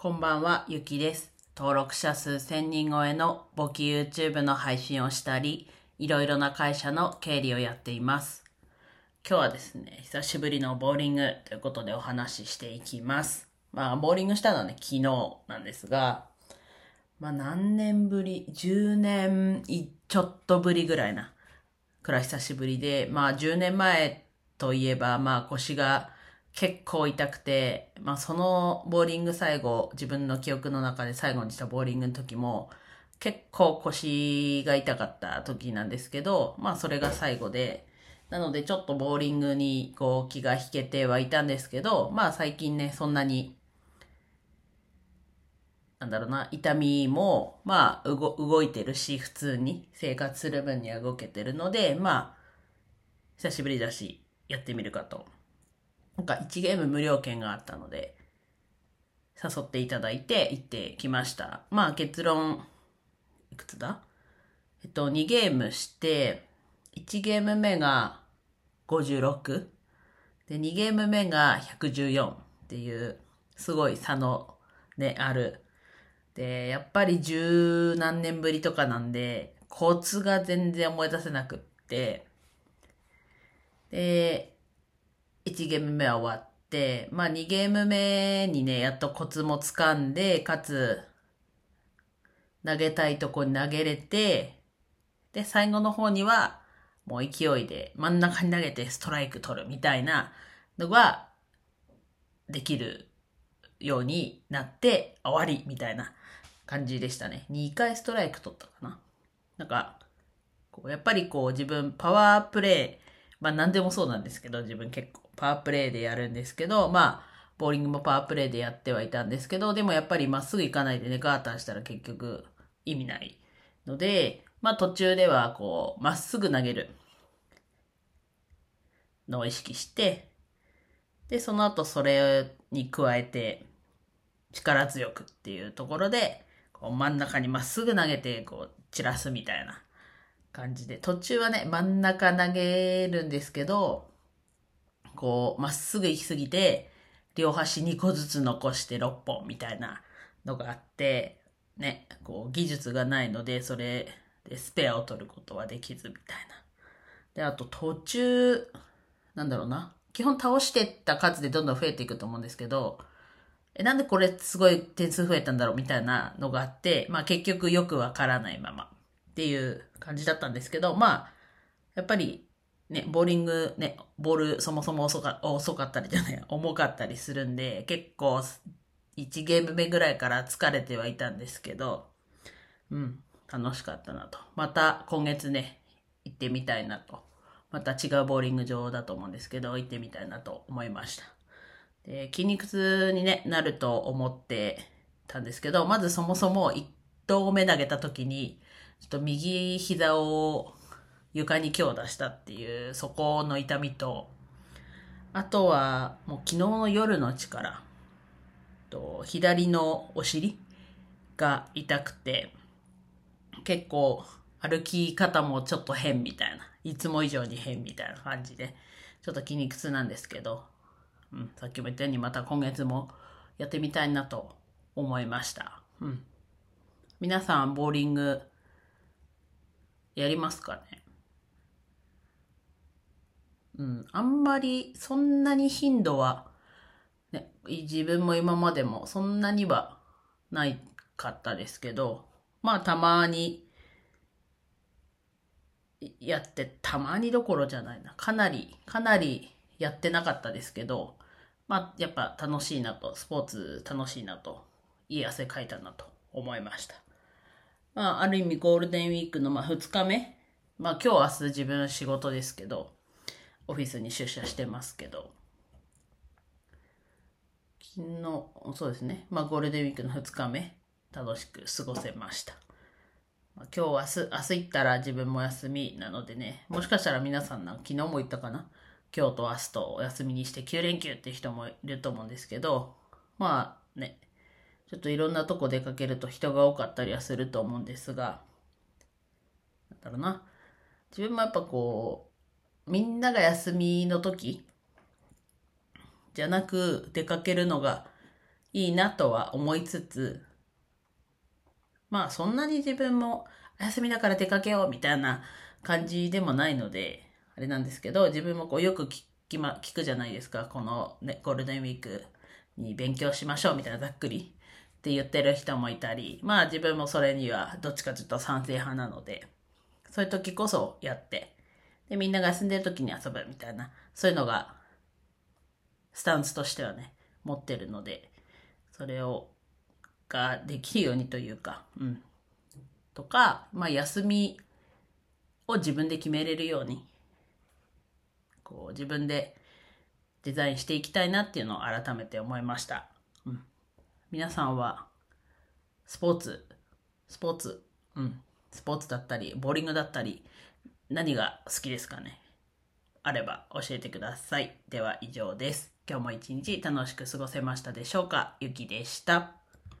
こんばんは、ゆきです。登録者数1000人超えの簿記 YouTube の配信をしたり、いろいろな会社の経理をやっています。今日はですね、久しぶりのボーリングということでお話ししていきます。まあ、ボーリングしたのはね、昨日なんですが、まあ何年ぶり ?10 年ちょっとぶりぐらいな、くらい久しぶりで、まあ10年前といえば、まあ腰が結構痛くて、まあそのボーリング最後、自分の記憶の中で最後にしたボーリングの時も、結構腰が痛かった時なんですけど、まあそれが最後で、なのでちょっとボーリングにこう気が引けてはいたんですけど、まあ最近ね、そんなになんだろうな、痛みも、まあ、動、動いてるし、普通に生活する分には動けてるので、まあ、久しぶりだし、やってみるかと。なんか、1ゲーム無料券があったので、誘っていただいて、行ってきました。まあ、結論、いくつだ？えっと、2ゲームして、1ゲーム目が56、で、2ゲーム目が114っていう、すごい差のね、ある、で、やっぱり十何年ぶりとかなんで、コツが全然思い出せなくって、で、1ゲーム目は終わって、まあ2ゲーム目にね、やっとコツもつかんで、かつ、投げたいとこに投げれて、で、最後の方には、もう勢いで真ん中に投げてストライク取るみたいなのが、できるようになって終わりみたいな感じでしたね。2回ストライク取ったかな。なんか、こうやっぱりこう自分パワープレイ、まあ何でもそうなんですけど、自分結構パワープレイでやるんですけど、まあ、ボーリングもパワープレイでやってはいたんですけど、でもやっぱりまっすぐ行かないでね、ガーターしたら結局意味ないので、まあ途中ではこう、まっすぐ投げるのを意識して、で、その後それに加えて、力強くっていうところで、こう真ん中にまっすぐ投げて、こう、散らすみたいな感じで、途中はね、真ん中投げるんですけど、こう、まっすぐ行き過ぎて、両端2個ずつ残して6本みたいなのがあって、ね、こう、技術がないので、それでスペアを取ることはできずみたいな。で、あと途中、なんだろうな。基本倒してった数でどんどん増えていくと思うんですけど、え、なんでこれすごい点数増えたんだろうみたいなのがあって、まあ結局よくわからないままっていう感じだったんですけど、まあ、やっぱりね、ボーリングね、ボールそもそも遅か遅かったりじゃない、重かったりするんで、結構1ゲーム目ぐらいから疲れてはいたんですけど、うん、楽しかったなと。また今月ね、行ってみたいなと。また違うボーリング場だと思うんですけど、行ってみたいなと思いました。で筋肉痛に、ね、なると思ってたんですけど、まずそもそも1投目投げた時に、ちょっと右膝を床に強打したっていう、そこの痛みと、あとはもう昨日の夜の力、と左のお尻が痛くて、結構歩き方もちょっと変みたいな、いつも以上に変みたいな感じで、ちょっと筋肉痛なんですけど、うん、さっきも言ったようにまた今月もやってみたいなと思いました。うん。皆さん、ボーリング、やりますかねうん。あんまり、そんなに頻度は、ね、自分も今までもそんなにはないかったですけど、まあたまに、やって、たまにどころじゃないな。かなり、かなりやってなかったですけど、まあ、やっぱ楽しいなと、スポーツ楽しいなと、いい汗かいたなと思いました。まあ、ある意味ゴールデンウィークのまあ2日目、まあ今日明日自分仕事ですけど、オフィスに出社してますけど、昨日、そうですね、まあゴールデンウィークの2日目、楽しく過ごせました。まあ、今日、明日、明日行ったら自分も休みなのでね、もしかしたら皆さんな、昨日も言ったかな。今日と明日とお休みにして9連休って人もいると思うんですけど、まあね、ちょっといろんなとこ出かけると人が多かったりはすると思うんですが、なんだろうな。自分もやっぱこう、みんなが休みの時じゃなく出かけるのがいいなとは思いつつ、まあそんなに自分も休みだから出かけようみたいな感じでもないので、あれなんですけど、自分もこうよく聞きま、聞くじゃないですか。このね、ゴールデンウィークに勉強しましょうみたいなざっくりって言ってる人もいたり、まあ自分もそれにはどっちかというと賛成派なので、そういう時こそやって、で、みんなが休んでる時に遊ぶみたいな、そういうのが、スタンスとしてはね、持ってるので、それを、ができるようにというか、うん。とか、まあ休みを自分で決めれるように、こう自分でデザインしていきたいなっていうのを改めて思いました。皆さんは、スポーツ、スポーツ、うん。スポーツだったり、ボーリングだったり、何が好きですかね？あれば教えてください。では以上です。今日も一日楽しく過ごせましたでしょうか？ゆきでした。